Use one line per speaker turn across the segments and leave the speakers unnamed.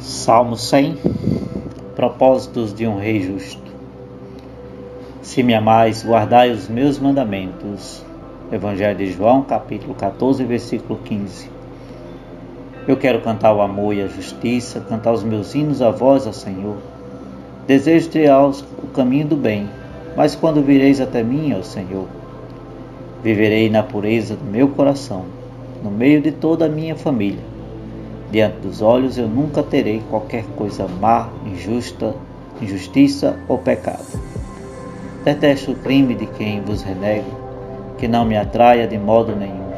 Salmo 100 Propósitos de um Rei Justo. Se me amais, guardai os meus mandamentos. Evangelho de João, capítulo 14, versículo 15. Eu quero cantar o amor e a justiça, cantar os meus hinos a vós, ó Senhor. Desejo triar o caminho do bem, mas quando vireis até mim, ó Senhor, viverei na pureza do meu coração, no meio de toda a minha família Diante dos olhos eu nunca terei qualquer coisa má, injusta, injustiça ou pecado. Detesto o crime de quem vos renego, que não me atraia de modo nenhum.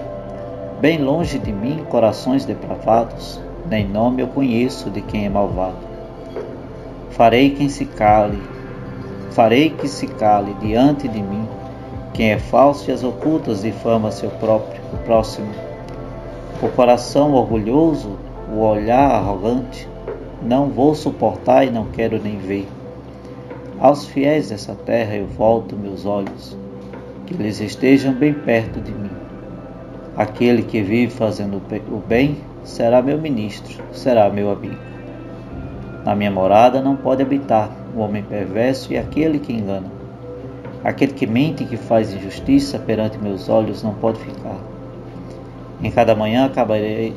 Bem longe de mim corações depravados, nem nome eu conheço de quem é malvado. Farei quem se cale, farei que se cale diante de mim, quem é falso e as ocultas difama seu próprio próximo. O coração orgulhoso o olhar arrogante, não vou suportar e não quero nem ver. Aos fiéis dessa terra eu volto meus olhos, que eles estejam bem perto de mim. Aquele que vive fazendo o bem será meu ministro, será meu amigo. Na minha morada não pode habitar o homem perverso e aquele que engana. Aquele que mente e que faz injustiça perante meus olhos não pode ficar. Em cada manhã acabarei,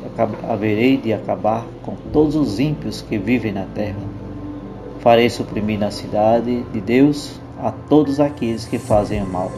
haverei de acabar com todos os ímpios que vivem na terra. Farei suprimir na cidade de Deus a todos aqueles que fazem o mal.